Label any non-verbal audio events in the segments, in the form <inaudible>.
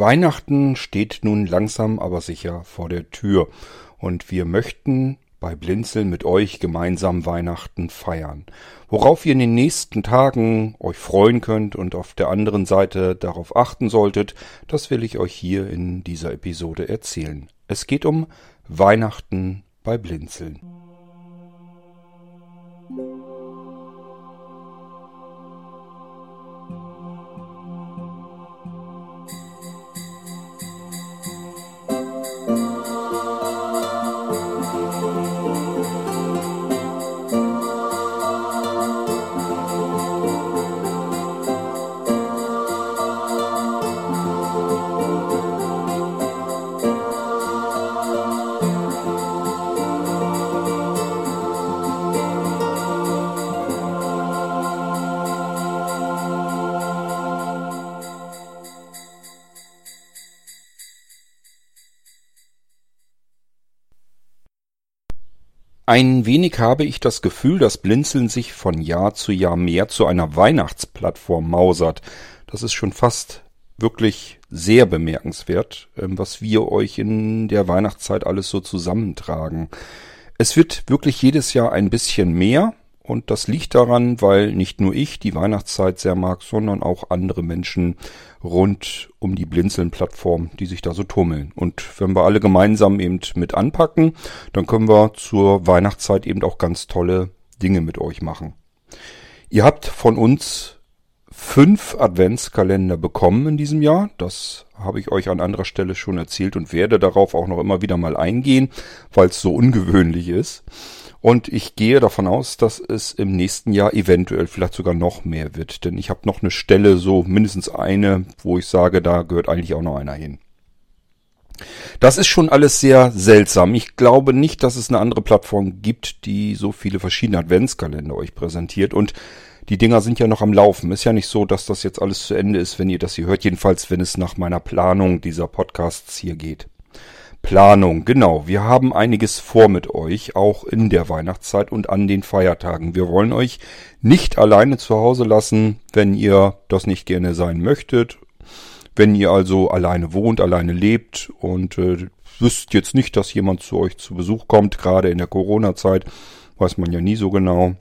Weihnachten steht nun langsam aber sicher vor der Tür und wir möchten bei Blinzeln mit euch gemeinsam Weihnachten feiern. Worauf ihr in den nächsten Tagen euch freuen könnt und auf der anderen Seite darauf achten solltet, das will ich euch hier in dieser Episode erzählen. Es geht um Weihnachten bei Blinzeln. Ein wenig habe ich das Gefühl, dass Blinzeln sich von Jahr zu Jahr mehr zu einer Weihnachtsplattform mausert. Das ist schon fast wirklich sehr bemerkenswert, ähm, was wir euch in der Weihnachtszeit alles so zusammentragen. Es wird wirklich jedes Jahr ein bisschen mehr und das liegt daran, weil nicht nur ich die Weihnachtszeit sehr mag, sondern auch andere Menschen rund um die Blinzeln-Plattform, die sich da so tummeln. Und wenn wir alle gemeinsam eben mit anpacken, dann können wir zur Weihnachtszeit eben auch ganz tolle Dinge mit euch machen. Ihr habt von uns fünf Adventskalender bekommen in diesem Jahr. Das habe ich euch an anderer Stelle schon erzählt und werde darauf auch noch immer wieder mal eingehen, weil es so ungewöhnlich ist. Und ich gehe davon aus, dass es im nächsten Jahr eventuell vielleicht sogar noch mehr wird. Denn ich habe noch eine Stelle, so mindestens eine, wo ich sage, da gehört eigentlich auch noch einer hin. Das ist schon alles sehr seltsam. Ich glaube nicht, dass es eine andere Plattform gibt, die so viele verschiedene Adventskalender euch präsentiert. Und die Dinger sind ja noch am Laufen. Ist ja nicht so, dass das jetzt alles zu Ende ist, wenn ihr das hier hört. Jedenfalls, wenn es nach meiner Planung dieser Podcasts hier geht. Planung, genau. Wir haben einiges vor mit euch, auch in der Weihnachtszeit und an den Feiertagen. Wir wollen euch nicht alleine zu Hause lassen, wenn ihr das nicht gerne sein möchtet. Wenn ihr also alleine wohnt, alleine lebt und äh, wüsst jetzt nicht, dass jemand zu euch zu Besuch kommt, gerade in der Corona-Zeit, weiß man ja nie so genau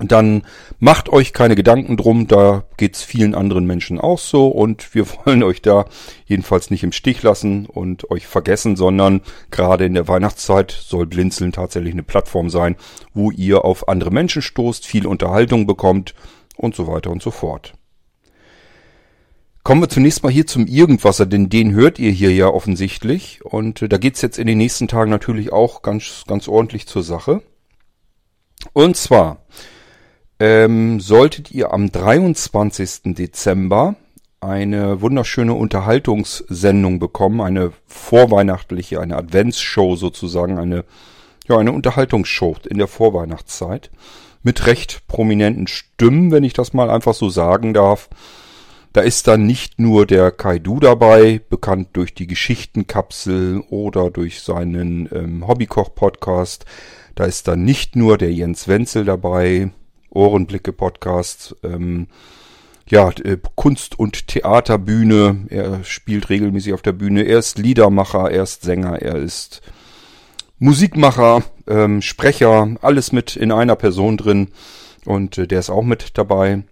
dann macht euch keine Gedanken drum, da geht's vielen anderen Menschen auch so und wir <laughs> wollen euch da jedenfalls nicht im Stich lassen und euch vergessen, sondern gerade in der Weihnachtszeit soll Blinzeln tatsächlich eine Plattform sein, wo ihr auf andere Menschen stoßt, viel Unterhaltung bekommt und so weiter und so fort. Kommen wir zunächst mal hier zum Irgendwasser, denn den hört ihr hier ja offensichtlich und äh, da geht's jetzt in den nächsten Tagen natürlich auch ganz, ganz ordentlich zur Sache. Und zwar ähm, solltet ihr am 23. Dezember eine wunderschöne Unterhaltungssendung bekommen, eine vorweihnachtliche, eine Adventsshow sozusagen, eine, ja, eine Unterhaltungsshow in der Vorweihnachtszeit mit recht prominenten Stimmen, wenn ich das mal einfach so sagen darf. Da ist dann nicht nur der Kaidu dabei, bekannt durch die Geschichtenkapsel oder durch seinen ähm, Hobbykoch-Podcast. Da ist dann nicht nur der Jens Wenzel dabei, Ohrenblicke Podcast, ähm, ja, äh, Kunst- und Theaterbühne. Er spielt regelmäßig auf der Bühne. Er ist Liedermacher, er ist Sänger, er ist Musikmacher, ähm, Sprecher, alles mit in einer Person drin. Und äh, der ist auch mit dabei.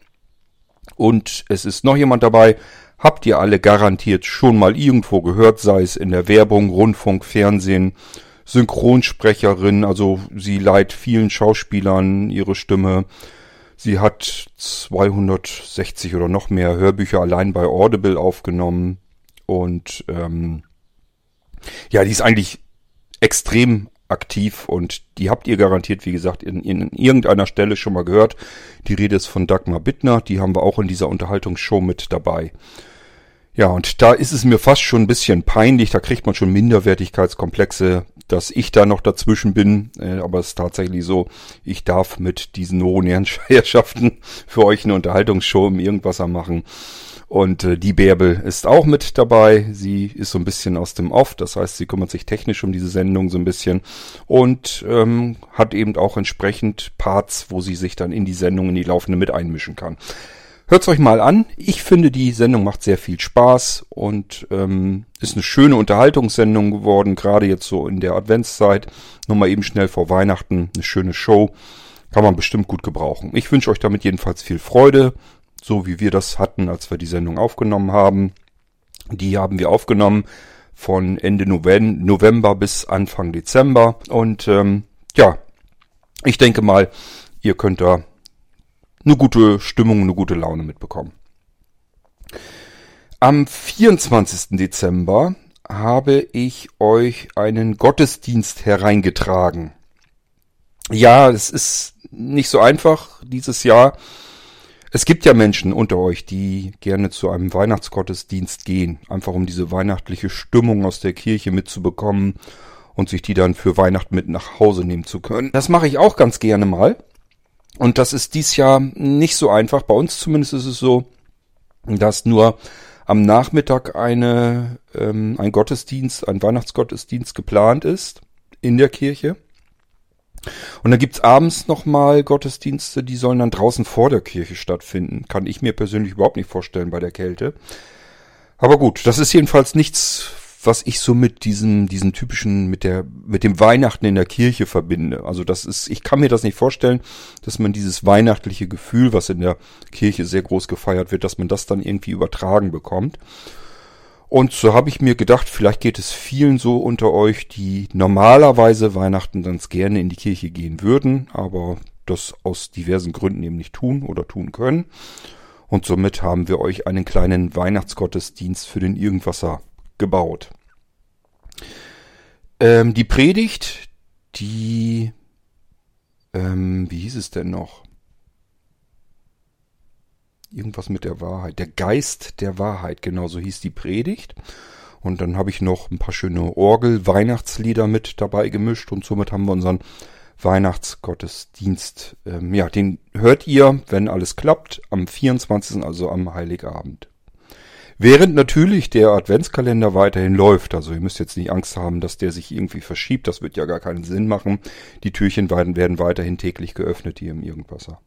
Und es ist noch jemand dabei. Habt ihr alle garantiert schon mal irgendwo gehört, sei es in der Werbung, Rundfunk, Fernsehen, Synchronsprecherin, also sie leiht vielen Schauspielern ihre Stimme. Sie hat 260 oder noch mehr Hörbücher allein bei Audible aufgenommen. Und ähm, ja, die ist eigentlich extrem aktiv und die habt ihr garantiert, wie gesagt, in, in irgendeiner Stelle schon mal gehört. Die Rede ist von Dagmar Bittner, die haben wir auch in dieser Unterhaltungsshow mit dabei. Ja, und da ist es mir fast schon ein bisschen peinlich, da kriegt man schon Minderwertigkeitskomplexe, dass ich da noch dazwischen bin, äh, aber es ist tatsächlich so, ich darf mit diesen hohen Herrschaften <laughs> für euch eine Unterhaltungsshow im Irgendwasser machen. Und äh, die Bärbel ist auch mit dabei. Sie ist so ein bisschen aus dem Off, das heißt, sie kümmert sich technisch um diese Sendung so ein bisschen und ähm, hat eben auch entsprechend Parts, wo sie sich dann in die Sendung, in die laufende mit einmischen kann. Hört's euch mal an. Ich finde, die Sendung macht sehr viel Spaß und ähm, ist eine schöne Unterhaltungssendung geworden, gerade jetzt so in der Adventszeit. Nochmal eben schnell vor Weihnachten eine schöne Show. Kann man bestimmt gut gebrauchen. Ich wünsche euch damit jedenfalls viel Freude, so wie wir das hatten, als wir die Sendung aufgenommen haben. Die haben wir aufgenommen von Ende November bis Anfang Dezember. Und ähm, ja, ich denke mal, ihr könnt da eine gute Stimmung, eine gute Laune mitbekommen. Am 24. Dezember habe ich euch einen Gottesdienst hereingetragen. Ja, es ist nicht so einfach dieses Jahr. Es gibt ja Menschen unter euch, die gerne zu einem Weihnachtsgottesdienst gehen, einfach um diese weihnachtliche Stimmung aus der Kirche mitzubekommen und sich die dann für Weihnachten mit nach Hause nehmen zu können. Das mache ich auch ganz gerne mal. Und das ist dies Jahr nicht so einfach. Bei uns zumindest ist es so, dass nur am Nachmittag eine, ähm, ein Gottesdienst, ein Weihnachtsgottesdienst geplant ist in der Kirche. Und dann gibt's abends nochmal Gottesdienste, die sollen dann draußen vor der Kirche stattfinden. Kann ich mir persönlich überhaupt nicht vorstellen bei der Kälte. Aber gut, das ist jedenfalls nichts, was ich so mit diesem, diesen typischen, mit der, mit dem Weihnachten in der Kirche verbinde. Also das ist, ich kann mir das nicht vorstellen, dass man dieses weihnachtliche Gefühl, was in der Kirche sehr groß gefeiert wird, dass man das dann irgendwie übertragen bekommt. Und so habe ich mir gedacht, vielleicht geht es vielen so unter euch, die normalerweise Weihnachten ganz gerne in die Kirche gehen würden, aber das aus diversen Gründen eben nicht tun oder tun können. Und somit haben wir euch einen kleinen Weihnachtsgottesdienst für den Irgendwasser gebaut. Ähm, die Predigt, die, ähm, wie hieß es denn noch? Irgendwas mit der Wahrheit. Der Geist der Wahrheit, genau so hieß die Predigt. Und dann habe ich noch ein paar schöne Orgel-Weihnachtslieder mit dabei gemischt und somit haben wir unseren Weihnachtsgottesdienst. Ähm, ja, den hört ihr, wenn alles klappt, am 24., also am Heiligabend. Während natürlich der Adventskalender weiterhin läuft. Also ihr müsst jetzt nicht Angst haben, dass der sich irgendwie verschiebt. Das wird ja gar keinen Sinn machen. Die Türchen werden weiterhin täglich geöffnet hier im Irgendwasser.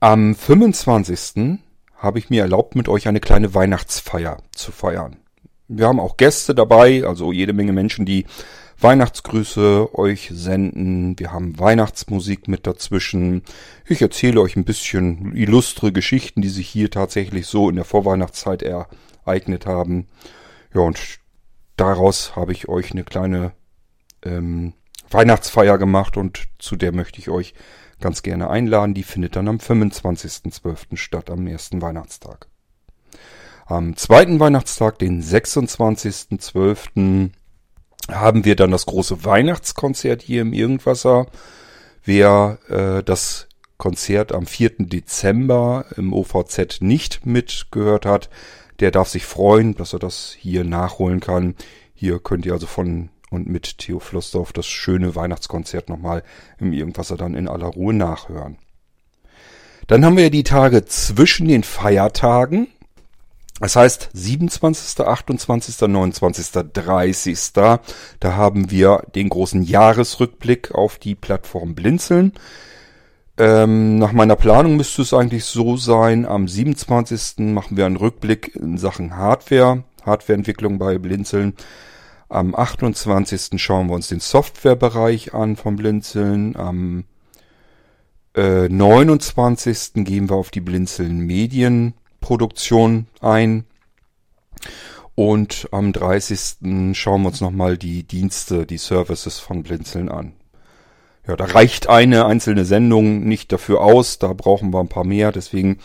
Am 25. habe ich mir erlaubt, mit euch eine kleine Weihnachtsfeier zu feiern. Wir haben auch Gäste dabei, also jede Menge Menschen, die Weihnachtsgrüße euch senden. Wir haben Weihnachtsmusik mit dazwischen. Ich erzähle euch ein bisschen illustre Geschichten, die sich hier tatsächlich so in der Vorweihnachtszeit ereignet haben. Ja, und daraus habe ich euch eine kleine ähm, Weihnachtsfeier gemacht und zu der möchte ich euch ganz gerne einladen. Die findet dann am 25.12. statt, am ersten Weihnachtstag. Am zweiten Weihnachtstag, den 26.12., haben wir dann das große Weihnachtskonzert hier im Irgendwasser. Wer äh, das Konzert am 4. Dezember im OVZ nicht mitgehört hat, der darf sich freuen, dass er das hier nachholen kann. Hier könnt ihr also von und mit Theo Flossdorf das schöne Weihnachtskonzert nochmal im Irgendwasser dann in aller Ruhe nachhören. Dann haben wir die Tage zwischen den Feiertagen. Das heißt 27., 28., 29., 30. Da haben wir den großen Jahresrückblick auf die Plattform Blinzeln. Ähm, nach meiner Planung müsste es eigentlich so sein, am 27. machen wir einen Rückblick in Sachen Hardware, Hardwareentwicklung bei Blinzeln. Am 28. schauen wir uns den Softwarebereich an von Blinzeln. Am äh, 29. gehen wir auf die Blinzeln Medien Produktion ein. Und am 30. schauen wir uns nochmal die Dienste, die Services von Blinzeln an. Ja, da reicht eine einzelne Sendung nicht dafür aus, da brauchen wir ein paar mehr, deswegen,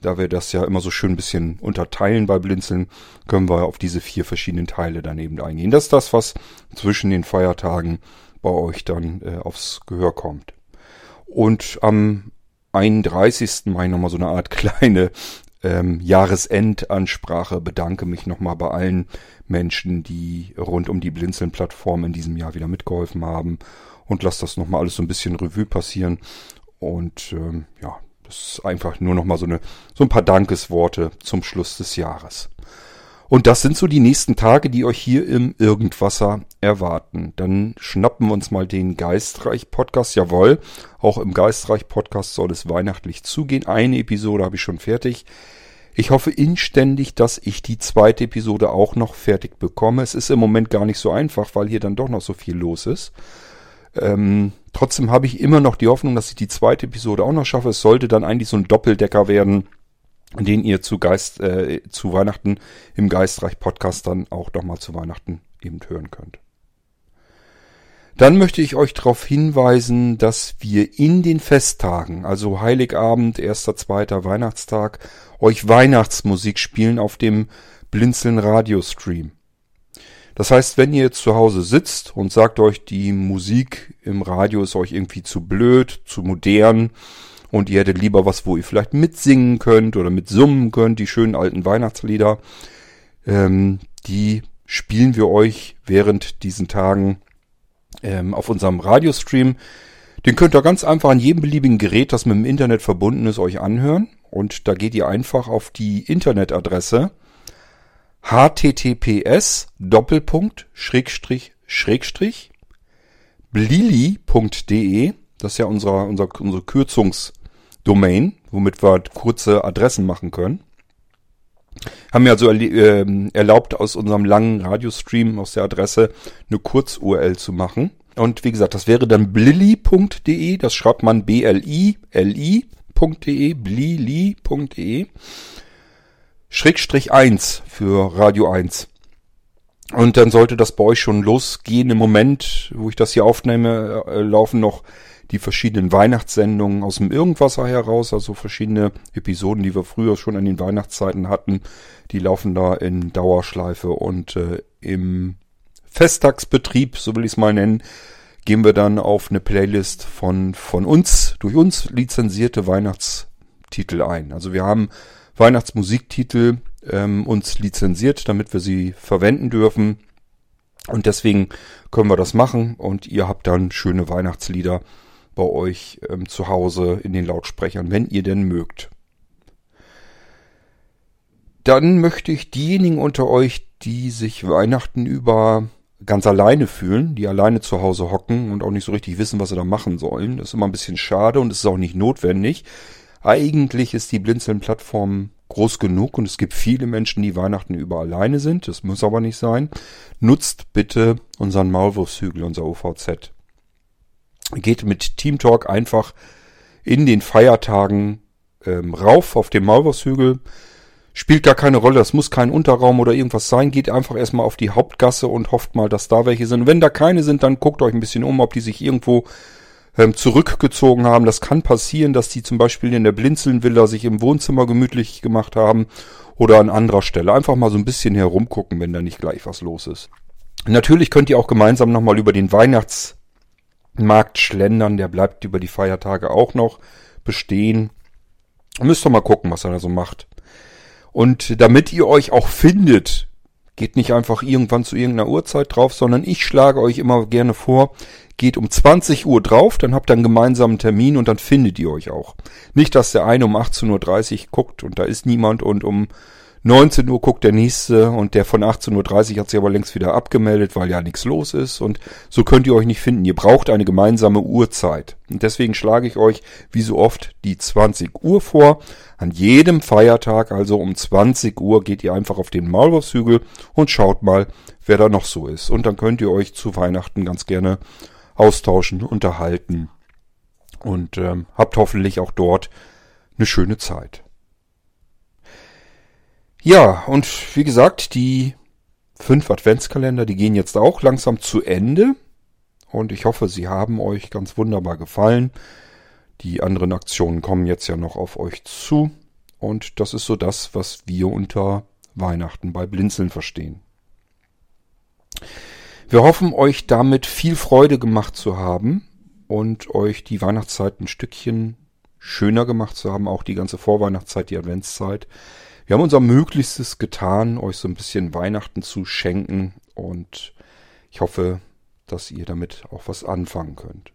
da wir das ja immer so schön ein bisschen unterteilen bei Blinzeln, können wir auf diese vier verschiedenen Teile daneben eingehen. Das ist das, was zwischen den Feiertagen bei euch dann äh, aufs Gehör kommt. Und am 31. mache ich nochmal so eine Art <laughs> kleine ähm, Jahresendansprache. Bedanke mich nochmal bei allen Menschen, die rund um die Blinzeln-Plattform in diesem Jahr wieder mitgeholfen haben. Und lasse das nochmal alles so ein bisschen Revue passieren. Und ähm, ja, das ist einfach nur nochmal so eine so ein paar Dankesworte zum Schluss des Jahres. Und das sind so die nächsten Tage, die euch hier im Irgendwasser erwarten. Dann schnappen wir uns mal den Geistreich-Podcast. Jawohl, auch im Geistreich-Podcast soll es weihnachtlich zugehen. Eine Episode habe ich schon fertig. Ich hoffe inständig, dass ich die zweite Episode auch noch fertig bekomme. Es ist im Moment gar nicht so einfach, weil hier dann doch noch so viel los ist. Ähm, trotzdem habe ich immer noch die Hoffnung, dass ich die zweite Episode auch noch schaffe. Es sollte dann eigentlich so ein Doppeldecker werden den ihr zu Geist, äh, zu Weihnachten im Geistreich Podcast dann auch nochmal zu Weihnachten eben hören könnt. Dann möchte ich euch darauf hinweisen, dass wir in den Festtagen, also Heiligabend, erster, zweiter Weihnachtstag, euch Weihnachtsmusik spielen auf dem Blinzeln Radiostream. Das heißt, wenn ihr zu Hause sitzt und sagt euch, die Musik im Radio ist euch irgendwie zu blöd, zu modern, und ihr hättet lieber was, wo ihr vielleicht mitsingen könnt oder mitsummen könnt, die schönen alten Weihnachtslieder, ähm, die spielen wir euch während diesen Tagen ähm, auf unserem Radiostream. Den könnt ihr ganz einfach an jedem beliebigen Gerät, das mit dem Internet verbunden ist, euch anhören. Und da geht ihr einfach auf die Internetadresse https Doppelpunkt Schrägstrich Schrägstrich blili.de. Das ist ja unser, unser, unsere Kürzungs, Domain, womit wir kurze Adressen machen können. Haben wir also äh, erlaubt, aus unserem langen Radiostream aus der Adresse eine Kurz-URL zu machen. Und wie gesagt, das wäre dann blili.de, das schreibt man B-L-I-L-I.de, blili.de, Schrägstrich 1 für Radio 1. Und dann sollte das bei euch schon losgehen. Im Moment, wo ich das hier aufnehme, äh, laufen noch die verschiedenen Weihnachtssendungen aus dem Irgendwasser heraus, also verschiedene Episoden, die wir früher schon an den Weihnachtszeiten hatten, die laufen da in Dauerschleife und äh, im Festtagsbetrieb, so will ich es mal nennen, gehen wir dann auf eine Playlist von, von uns, durch uns lizenzierte Weihnachtstitel ein. Also wir haben Weihnachtsmusiktitel ähm, uns lizenziert, damit wir sie verwenden dürfen. Und deswegen können wir das machen und ihr habt dann schöne Weihnachtslieder bei euch ähm, zu Hause in den Lautsprechern, wenn ihr denn mögt. Dann möchte ich diejenigen unter euch, die sich Weihnachten über ganz alleine fühlen, die alleine zu Hause hocken und auch nicht so richtig wissen, was sie da machen sollen. Das ist immer ein bisschen schade und es ist auch nicht notwendig. Eigentlich ist die Blinzeln-Plattform groß genug und es gibt viele Menschen, die Weihnachten über alleine sind. Das muss aber nicht sein. Nutzt bitte unseren Maulwurfshügel, unser OVZ geht mit Team Talk einfach in den Feiertagen ähm, rauf auf dem Maulwurfshügel. Spielt gar keine Rolle, das muss kein Unterraum oder irgendwas sein. Geht einfach erstmal auf die Hauptgasse und hofft mal, dass da welche sind. wenn da keine sind, dann guckt euch ein bisschen um, ob die sich irgendwo ähm, zurückgezogen haben. Das kann passieren, dass die zum Beispiel in der Blinzelnvilla sich im Wohnzimmer gemütlich gemacht haben oder an anderer Stelle. Einfach mal so ein bisschen herumgucken, wenn da nicht gleich was los ist. Natürlich könnt ihr auch gemeinsam nochmal über den Weihnachts Markt schlendern, der bleibt über die Feiertage auch noch bestehen. Müsst ihr mal gucken, was er da so macht. Und damit ihr euch auch findet, geht nicht einfach irgendwann zu irgendeiner Uhrzeit drauf, sondern ich schlage euch immer gerne vor, geht um 20 Uhr drauf, dann habt ihr einen gemeinsamen Termin und dann findet ihr euch auch. Nicht, dass der eine um 18.30 Uhr guckt und da ist niemand und um 19 Uhr guckt der nächste und der von 18.30 Uhr hat sich aber längst wieder abgemeldet, weil ja nichts los ist und so könnt ihr euch nicht finden. Ihr braucht eine gemeinsame Uhrzeit. Und deswegen schlage ich euch wie so oft die 20 Uhr vor. An jedem Feiertag, also um 20 Uhr, geht ihr einfach auf den Maulwurfshügel und schaut mal, wer da noch so ist. Und dann könnt ihr euch zu Weihnachten ganz gerne austauschen, unterhalten und ähm, habt hoffentlich auch dort eine schöne Zeit. Ja, und wie gesagt, die fünf Adventskalender, die gehen jetzt auch langsam zu Ende. Und ich hoffe, sie haben euch ganz wunderbar gefallen. Die anderen Aktionen kommen jetzt ja noch auf euch zu. Und das ist so das, was wir unter Weihnachten bei Blinzeln verstehen. Wir hoffen, euch damit viel Freude gemacht zu haben und euch die Weihnachtszeit ein Stückchen schöner gemacht zu haben, auch die ganze Vorweihnachtszeit, die Adventszeit. Wir haben unser Möglichstes getan, euch so ein bisschen Weihnachten zu schenken und ich hoffe, dass ihr damit auch was anfangen könnt.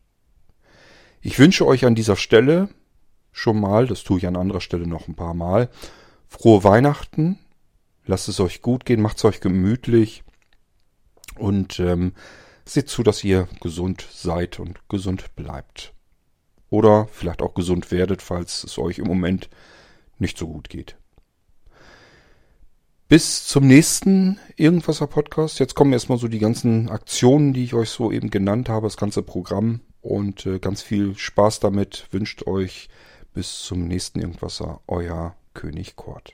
Ich wünsche euch an dieser Stelle schon mal, das tue ich an anderer Stelle noch ein paar Mal, frohe Weihnachten, lasst es euch gut gehen, macht es euch gemütlich und ähm, seht zu, dass ihr gesund seid und gesund bleibt. Oder vielleicht auch gesund werdet, falls es euch im Moment nicht so gut geht. Bis zum nächsten Irgendwasser Podcast. Jetzt kommen erstmal so die ganzen Aktionen, die ich euch so eben genannt habe, das ganze Programm und äh, ganz viel Spaß damit wünscht euch bis zum nächsten Irgendwasser euer König Kort.